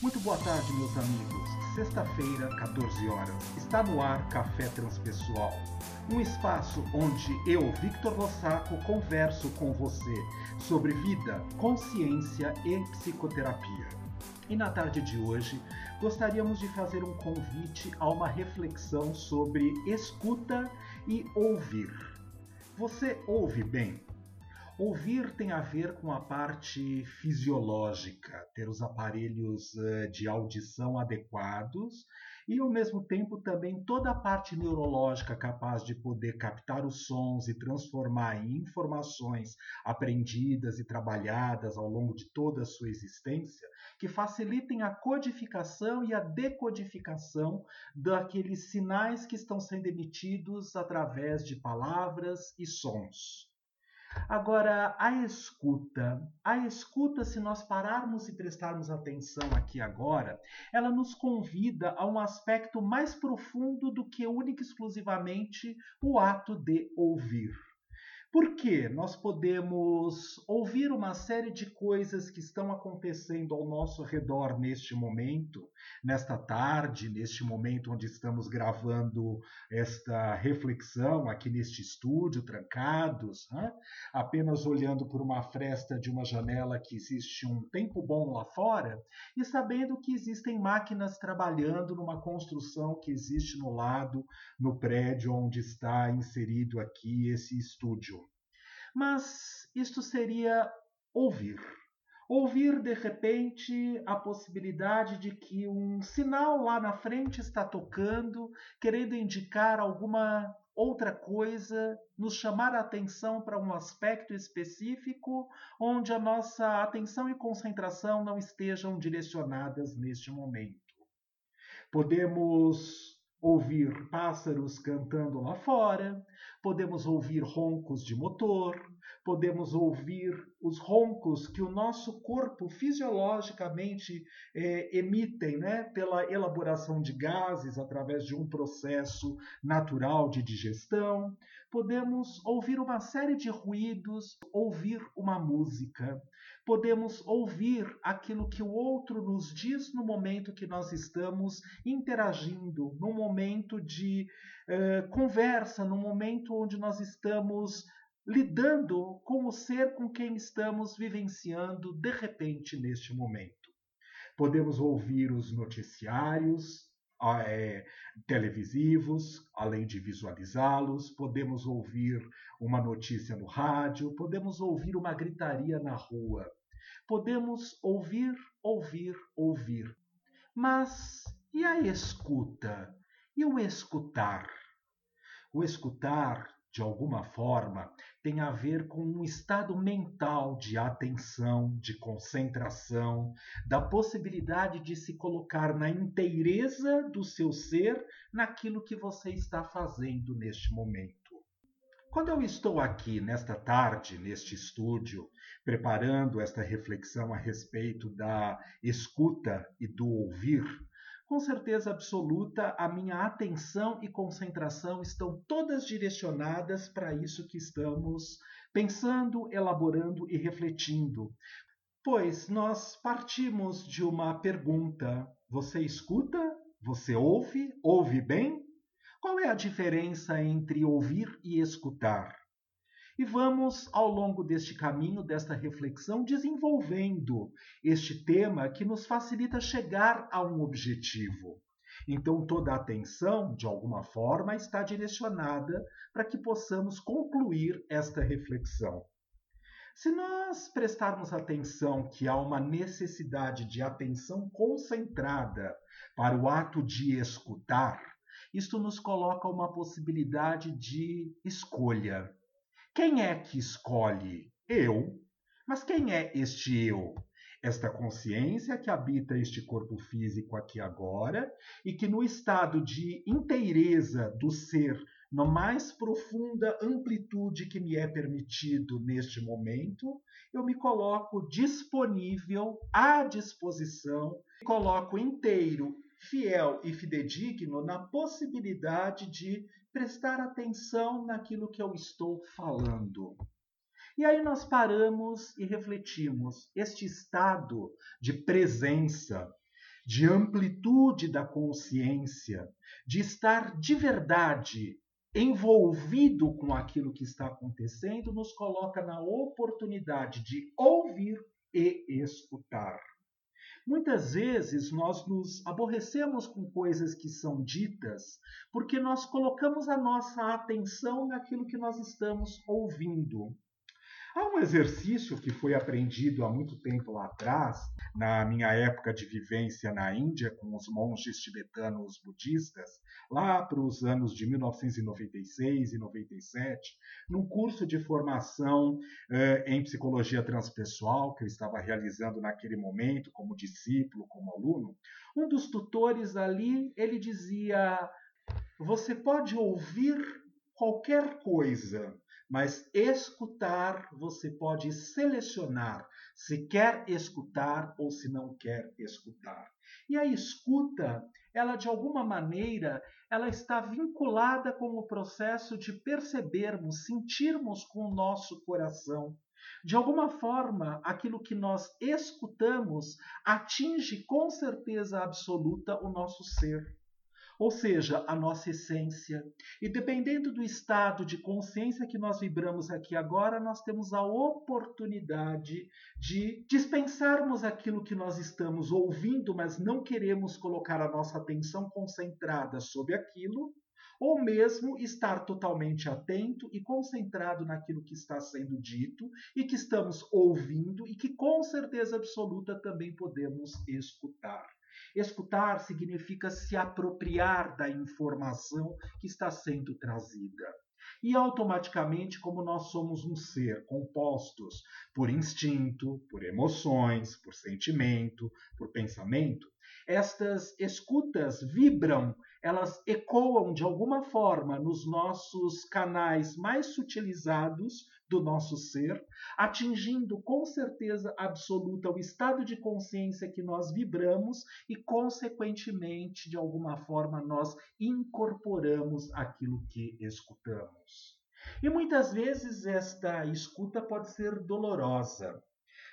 Muito boa tarde, meus amigos. Sexta-feira, 14 horas, está no ar Café Transpessoal, um espaço onde eu, Victor Rossaco, converso com você sobre vida, consciência e psicoterapia. E na tarde de hoje, gostaríamos de fazer um convite a uma reflexão sobre escuta e ouvir. Você ouve bem? Ouvir tem a ver com a parte fisiológica, ter os aparelhos eh, de audição adequados e, ao mesmo tempo, também toda a parte neurológica capaz de poder captar os sons e transformar em informações aprendidas e trabalhadas ao longo de toda a sua existência, que facilitem a codificação e a decodificação daqueles sinais que estão sendo emitidos através de palavras e sons. Agora, a escuta. A escuta, se nós pararmos e prestarmos atenção aqui agora, ela nos convida a um aspecto mais profundo do que única e exclusivamente o ato de ouvir. Porque nós podemos ouvir uma série de coisas que estão acontecendo ao nosso redor neste momento, nesta tarde, neste momento onde estamos gravando esta reflexão aqui neste estúdio, trancados, né? apenas olhando por uma fresta de uma janela que existe um tempo bom lá fora e sabendo que existem máquinas trabalhando numa construção que existe no lado, no prédio onde está inserido aqui esse estúdio. Mas isto seria ouvir. Ouvir de repente a possibilidade de que um sinal lá na frente está tocando, querendo indicar alguma outra coisa, nos chamar a atenção para um aspecto específico onde a nossa atenção e concentração não estejam direcionadas neste momento. Podemos ouvir pássaros cantando lá fora, podemos ouvir roncos de motor, podemos ouvir os roncos que o nosso corpo fisiologicamente é, emitem né, pela elaboração de gases através de um processo natural de digestão. Podemos ouvir uma série de ruídos, ouvir uma música. Podemos ouvir aquilo que o outro nos diz no momento que nós estamos interagindo, no momento de uh, conversa, no momento onde nós estamos lidando com o ser com quem estamos vivenciando de repente neste momento. Podemos ouvir os noticiários é, televisivos, além de visualizá-los, podemos ouvir uma notícia no rádio, podemos ouvir uma gritaria na rua, podemos ouvir, ouvir, ouvir. Mas e a escuta? E o escutar? O escutar de alguma forma, tem a ver com um estado mental de atenção, de concentração, da possibilidade de se colocar na inteireza do seu ser naquilo que você está fazendo neste momento. Quando eu estou aqui nesta tarde, neste estúdio, preparando esta reflexão a respeito da escuta e do ouvir, com certeza absoluta, a minha atenção e concentração estão todas direcionadas para isso que estamos pensando, elaborando e refletindo. Pois nós partimos de uma pergunta: você escuta? Você ouve? Ouve bem? Qual é a diferença entre ouvir e escutar? E vamos, ao longo deste caminho, desta reflexão, desenvolvendo este tema que nos facilita chegar a um objetivo. Então, toda a atenção, de alguma forma, está direcionada para que possamos concluir esta reflexão. Se nós prestarmos atenção que há uma necessidade de atenção concentrada para o ato de escutar, isto nos coloca uma possibilidade de escolha. Quem é que escolhe? Eu. Mas quem é este eu? Esta consciência que habita este corpo físico aqui agora e que, no estado de inteireza do ser, na mais profunda amplitude que me é permitido neste momento, eu me coloco disponível, à disposição, me coloco inteiro, fiel e fidedigno na possibilidade de prestar atenção naquilo que eu estou falando. E aí nós paramos e refletimos. Este estado de presença, de amplitude da consciência, de estar de verdade envolvido com aquilo que está acontecendo, nos coloca na oportunidade de ouvir e escutar. Muitas vezes nós nos aborrecemos com coisas que são ditas porque nós colocamos a nossa atenção naquilo que nós estamos ouvindo. Há um exercício que foi aprendido há muito tempo lá atrás, na minha época de vivência na Índia, com os monges tibetanos budistas, lá para os anos de 1996 e 97, num curso de formação eh, em psicologia transpessoal que eu estava realizando naquele momento, como discípulo, como aluno, um dos tutores ali ele dizia: você pode ouvir qualquer coisa, mas escutar você pode selecionar se quer escutar ou se não quer escutar. E a escuta, ela de alguma maneira, ela está vinculada com o processo de percebermos, sentirmos com o nosso coração. De alguma forma, aquilo que nós escutamos atinge com certeza absoluta o nosso ser ou seja, a nossa essência. E dependendo do estado de consciência que nós vibramos aqui agora, nós temos a oportunidade de dispensarmos aquilo que nós estamos ouvindo, mas não queremos colocar a nossa atenção concentrada sobre aquilo, ou mesmo estar totalmente atento e concentrado naquilo que está sendo dito e que estamos ouvindo e que com certeza absoluta também podemos escutar. Escutar significa se apropriar da informação que está sendo trazida. E automaticamente, como nós somos um ser compostos por instinto, por emoções, por sentimento, por pensamento, estas escutas vibram, elas ecoam de alguma forma nos nossos canais mais sutilizados do nosso ser, atingindo com certeza absoluta o estado de consciência que nós vibramos e, consequentemente, de alguma forma, nós incorporamos aquilo que escutamos. E muitas vezes esta escuta pode ser dolorosa.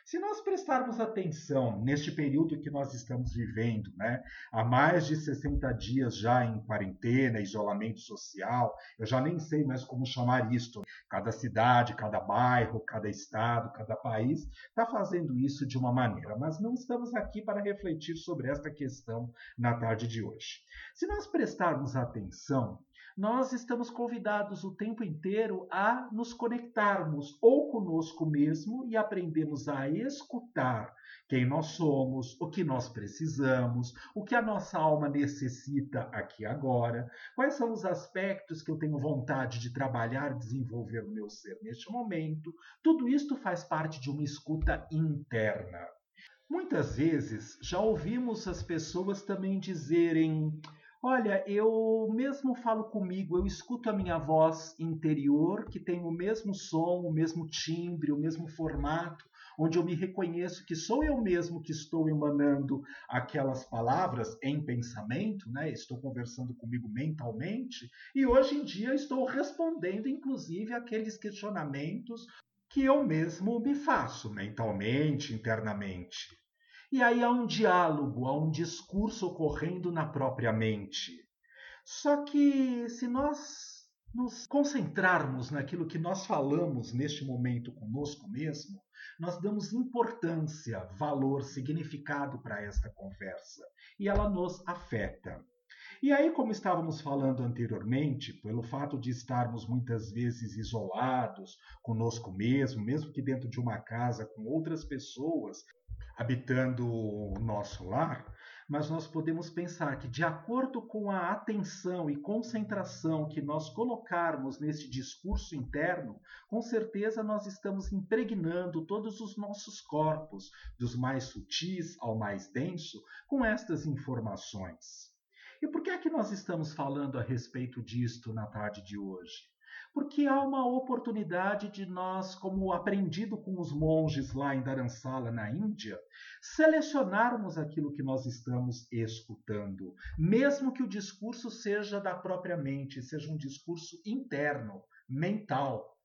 Se nós prestarmos atenção neste período que nós estamos vivendo, né, há mais de 60 dias já em quarentena, isolamento social, eu já nem sei mais como chamar isto. Cada cidade, cada bairro, cada estado, cada país está fazendo isso de uma maneira, mas não estamos aqui para refletir sobre esta questão na tarde de hoje. Se nós prestarmos atenção, nós estamos convidados o tempo inteiro a nos conectarmos ou conosco mesmo e aprendemos a escutar quem nós somos, o que nós precisamos, o que a nossa alma necessita aqui agora, quais são os aspectos que eu tenho vontade de trabalhar, desenvolver no meu ser neste momento. Tudo isto faz parte de uma escuta interna. Muitas vezes já ouvimos as pessoas também dizerem: Olha, eu mesmo falo comigo, eu escuto a minha voz interior, que tem o mesmo som, o mesmo timbre, o mesmo formato, onde eu me reconheço que sou eu mesmo que estou emanando aquelas palavras em pensamento, né? Estou conversando comigo mentalmente, e hoje em dia estou respondendo, inclusive, aqueles questionamentos que eu mesmo me faço mentalmente, internamente. E aí há um diálogo, há um discurso ocorrendo na própria mente. Só que se nós nos concentrarmos naquilo que nós falamos neste momento conosco mesmo, nós damos importância, valor, significado para esta conversa e ela nos afeta. E aí, como estávamos falando anteriormente, pelo fato de estarmos muitas vezes isolados conosco mesmo, mesmo que dentro de uma casa com outras pessoas, habitando o nosso lar, mas nós podemos pensar que, de acordo com a atenção e concentração que nós colocarmos nesse discurso interno, com certeza nós estamos impregnando todos os nossos corpos, dos mais sutis ao mais denso, com estas informações. E por que é que nós estamos falando a respeito disto na tarde de hoje? Porque há uma oportunidade de nós, como aprendido com os monges lá em Dharamsala, na Índia, selecionarmos aquilo que nós estamos escutando, mesmo que o discurso seja da própria mente, seja um discurso interno, mental.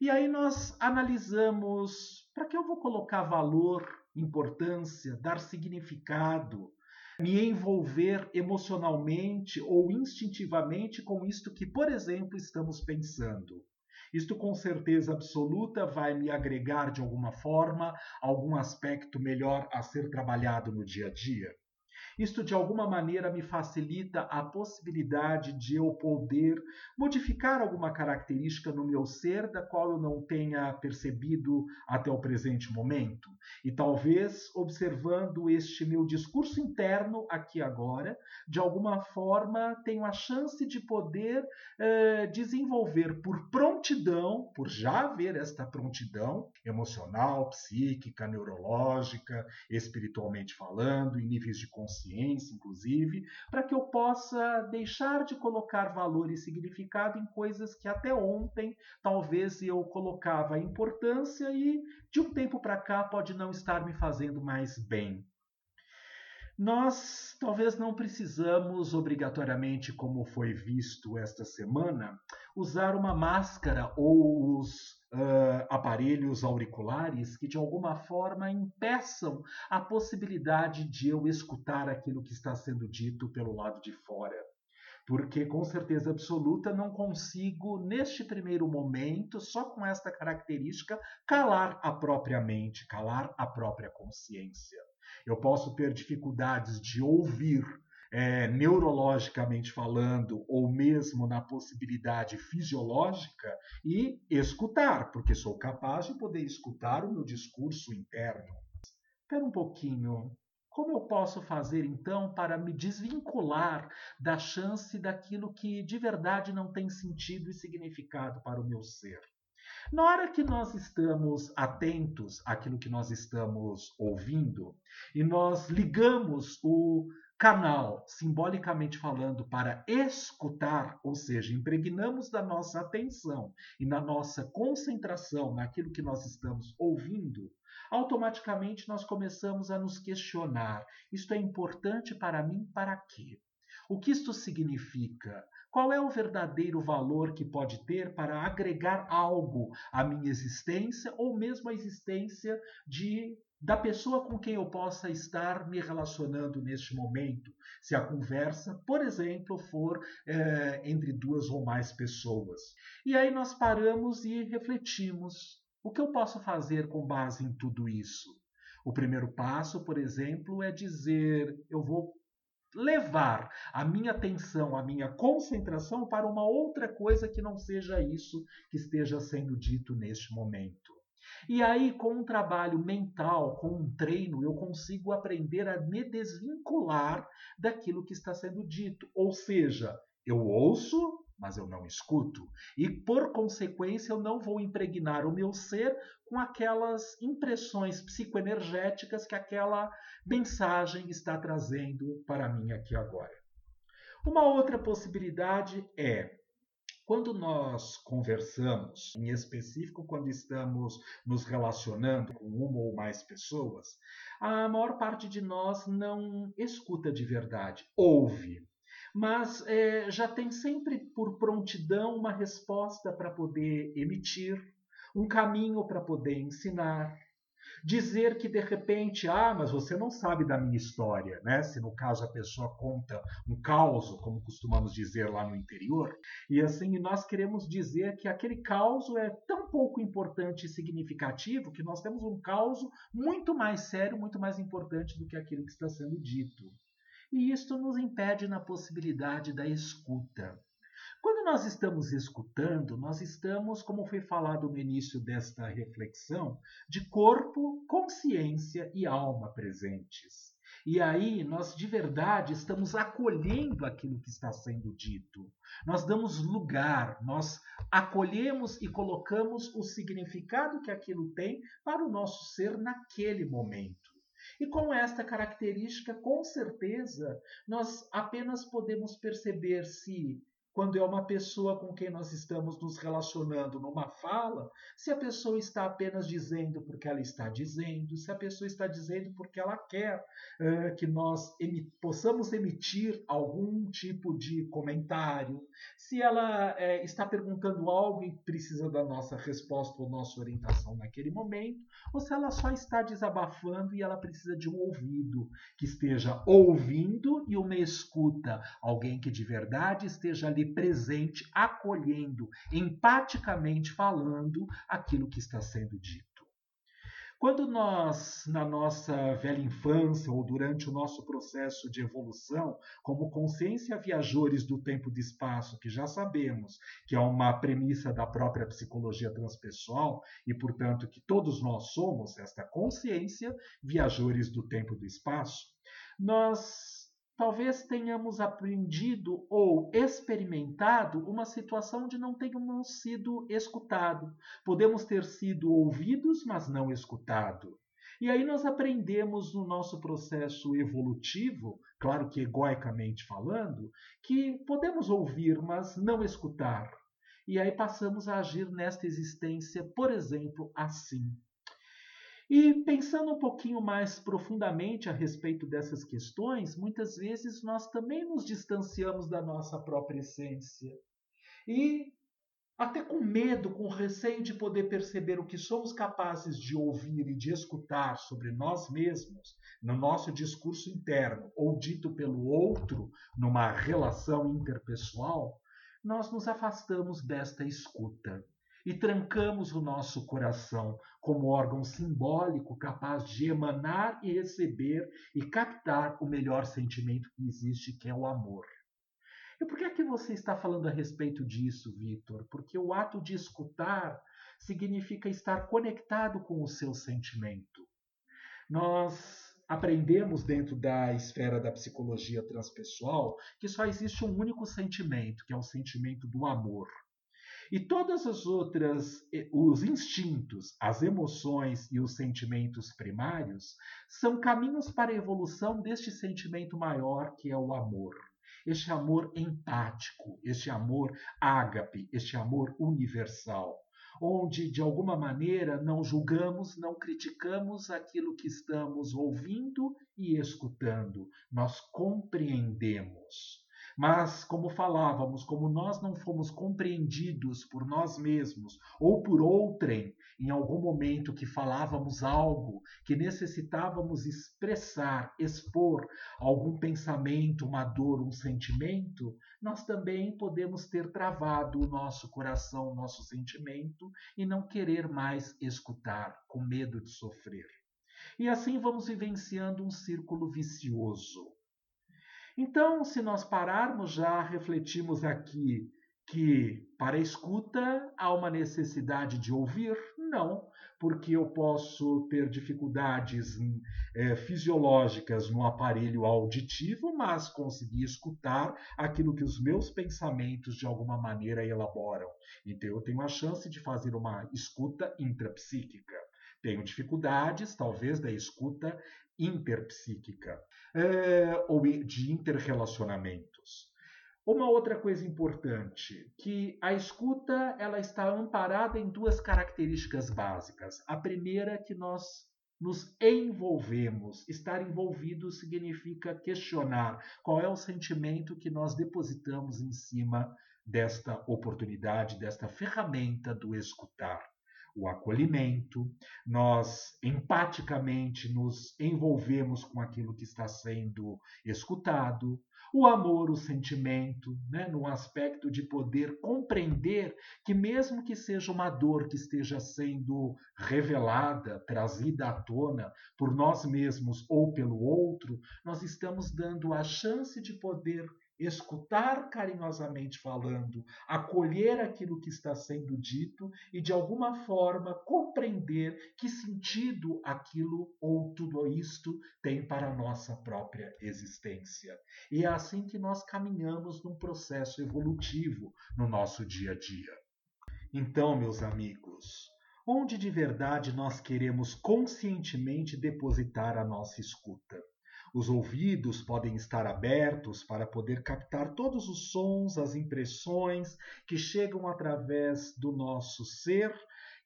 E aí nós analisamos para que eu vou colocar valor, importância, dar significado me envolver emocionalmente ou instintivamente com isto que, por exemplo, estamos pensando. Isto com certeza absoluta vai me agregar de alguma forma algum aspecto melhor a ser trabalhado no dia a dia. Isto de alguma maneira me facilita a possibilidade de eu poder modificar alguma característica no meu ser da qual eu não tenha percebido até o presente momento. E talvez observando este meu discurso interno aqui agora, de alguma forma tenho a chance de poder eh, desenvolver por prontidão, por já haver esta prontidão emocional, psíquica, neurológica, espiritualmente falando, em níveis de consciência consciência, inclusive, para que eu possa deixar de colocar valor e significado em coisas que até ontem talvez eu colocava importância e de um tempo para cá pode não estar me fazendo mais bem. Nós talvez não precisamos obrigatoriamente, como foi visto esta semana, usar uma máscara ou os uh, aparelhos auriculares que de alguma forma impeçam a possibilidade de eu escutar aquilo que está sendo dito pelo lado de fora. Porque com certeza absoluta não consigo, neste primeiro momento, só com esta característica, calar a própria mente, calar a própria consciência. Eu posso ter dificuldades de ouvir é, neurologicamente falando, ou mesmo na possibilidade fisiológica, e escutar, porque sou capaz de poder escutar o meu discurso interno. Espera um pouquinho. Como eu posso fazer então para me desvincular da chance daquilo que de verdade não tem sentido e significado para o meu ser? Na hora que nós estamos atentos àquilo que nós estamos ouvindo e nós ligamos o canal, simbolicamente falando, para escutar, ou seja, impregnamos da nossa atenção e na nossa concentração naquilo que nós estamos ouvindo, automaticamente nós começamos a nos questionar: isto é importante para mim para quê? O que isto significa? Qual é o verdadeiro valor que pode ter para agregar algo à minha existência ou mesmo à existência de da pessoa com quem eu possa estar me relacionando neste momento, se a conversa, por exemplo, for é, entre duas ou mais pessoas. E aí nós paramos e refletimos: o que eu posso fazer com base em tudo isso? O primeiro passo, por exemplo, é dizer: eu vou levar a minha atenção, a minha concentração para uma outra coisa que não seja isso que esteja sendo dito neste momento. E aí, com um trabalho mental, com um treino, eu consigo aprender a me desvincular daquilo que está sendo dito. Ou seja, eu ouço, mas eu não escuto. E, por consequência, eu não vou impregnar o meu ser com aquelas impressões psicoenergéticas que aquela mensagem está trazendo para mim aqui agora. Uma outra possibilidade é quando nós conversamos, em específico quando estamos nos relacionando com uma ou mais pessoas, a maior parte de nós não escuta de verdade, ouve. Mas é, já tem sempre por prontidão uma resposta para poder emitir, um caminho para poder ensinar, dizer que de repente, ah, mas você não sabe da minha história, né? Se no caso a pessoa conta um caos, como costumamos dizer lá no interior, e assim nós queremos dizer que aquele caos é tão pouco importante e significativo que nós temos um caos muito mais sério, muito mais importante do que aquilo que está sendo dito. E isto nos impede na possibilidade da escuta. Quando nós estamos escutando, nós estamos, como foi falado no início desta reflexão, de corpo, consciência e alma presentes. E aí nós de verdade estamos acolhendo aquilo que está sendo dito. Nós damos lugar, nós acolhemos e colocamos o significado que aquilo tem para o nosso ser naquele momento. E com esta característica, com certeza, nós apenas podemos perceber se quando é uma pessoa com quem nós estamos nos relacionando numa fala, se a pessoa está apenas dizendo porque ela está dizendo, se a pessoa está dizendo porque ela quer uh, que nós possamos emitir algum tipo de comentário, se ela uh, está perguntando algo e precisa da nossa resposta ou nossa orientação naquele momento, ou se ela só está desabafando e ela precisa de um ouvido que esteja ouvindo e uma escuta, alguém que de verdade esteja ali presente, acolhendo, empaticamente falando aquilo que está sendo dito. Quando nós, na nossa velha infância ou durante o nosso processo de evolução, como consciência viajores do tempo e do espaço, que já sabemos que é uma premissa da própria psicologia transpessoal e, portanto, que todos nós somos esta consciência viajores do tempo e do espaço, nós talvez tenhamos aprendido ou experimentado uma situação onde não tenhamos sido escutados. Podemos ter sido ouvidos, mas não escutados. E aí nós aprendemos no nosso processo evolutivo, claro que egoicamente falando, que podemos ouvir, mas não escutar. E aí passamos a agir nesta existência, por exemplo, assim. E pensando um pouquinho mais profundamente a respeito dessas questões, muitas vezes nós também nos distanciamos da nossa própria essência. E até com medo, com receio de poder perceber o que somos capazes de ouvir e de escutar sobre nós mesmos no nosso discurso interno ou dito pelo outro numa relação interpessoal, nós nos afastamos desta escuta e trancamos o nosso coração como órgão simbólico capaz de emanar e receber e captar o melhor sentimento que existe, que é o amor. E por que é que você está falando a respeito disso, Vitor? Porque o ato de escutar significa estar conectado com o seu sentimento. Nós aprendemos dentro da esfera da psicologia transpessoal que só existe um único sentimento, que é o sentimento do amor. E todas as outras, os instintos, as emoções e os sentimentos primários são caminhos para a evolução deste sentimento maior que é o amor. Este amor empático, este amor ágape, este amor universal, onde de alguma maneira não julgamos, não criticamos aquilo que estamos ouvindo e escutando, nós compreendemos. Mas, como falávamos, como nós não fomos compreendidos por nós mesmos ou por outrem em algum momento que falávamos algo que necessitávamos expressar, expor algum pensamento, uma dor, um sentimento, nós também podemos ter travado o nosso coração, o nosso sentimento e não querer mais escutar, com medo de sofrer. E assim vamos vivenciando um círculo vicioso. Então, se nós pararmos já, refletimos aqui que para a escuta há uma necessidade de ouvir? Não, porque eu posso ter dificuldades é, fisiológicas no aparelho auditivo, mas conseguir escutar aquilo que os meus pensamentos de alguma maneira elaboram. Então eu tenho a chance de fazer uma escuta intrapsíquica. Tenho dificuldades, talvez, da escuta interpsíquica é, ou de interrelacionamentos. Uma outra coisa importante, que a escuta ela está amparada em duas características básicas. A primeira é que nós nos envolvemos. Estar envolvido significa questionar qual é o sentimento que nós depositamos em cima desta oportunidade, desta ferramenta do escutar o acolhimento, nós empaticamente nos envolvemos com aquilo que está sendo escutado, o amor, o sentimento, né, no aspecto de poder compreender que, mesmo que seja uma dor que esteja sendo revelada, trazida à tona por nós mesmos ou pelo outro, nós estamos dando a chance de poder escutar carinhosamente falando, acolher aquilo que está sendo dito e de alguma forma compreender que sentido aquilo ou tudo isto tem para a nossa própria existência. E é assim que nós caminhamos num processo evolutivo no nosso dia a dia. Então, meus amigos, onde de verdade nós queremos conscientemente depositar a nossa escuta? Os ouvidos podem estar abertos para poder captar todos os sons, as impressões que chegam através do nosso ser,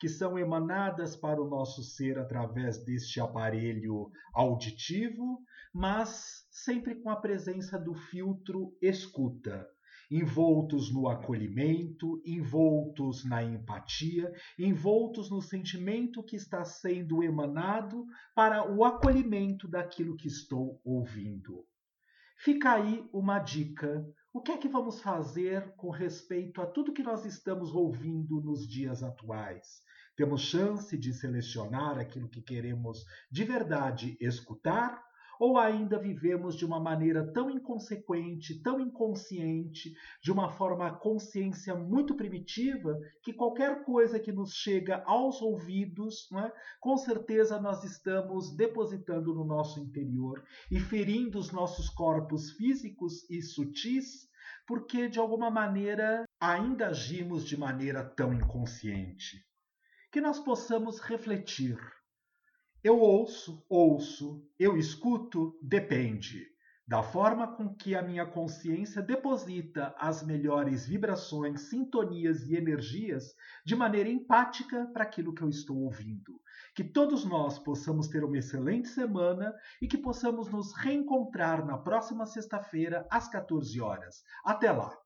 que são emanadas para o nosso ser através deste aparelho auditivo, mas sempre com a presença do filtro escuta envoltos no acolhimento, envoltos na empatia, envoltos no sentimento que está sendo emanado para o acolhimento daquilo que estou ouvindo. Fica aí uma dica. O que é que vamos fazer com respeito a tudo que nós estamos ouvindo nos dias atuais? Temos chance de selecionar aquilo que queremos de verdade escutar ou ainda vivemos de uma maneira tão inconsequente, tão inconsciente, de uma forma consciência muito primitiva, que qualquer coisa que nos chega aos ouvidos, é? com certeza nós estamos depositando no nosso interior e ferindo os nossos corpos físicos e sutis, porque de alguma maneira ainda agimos de maneira tão inconsciente. Que nós possamos refletir eu ouço, ouço, eu escuto, depende da forma com que a minha consciência deposita as melhores vibrações, sintonias e energias de maneira empática para aquilo que eu estou ouvindo. Que todos nós possamos ter uma excelente semana e que possamos nos reencontrar na próxima sexta-feira às 14 horas. Até lá!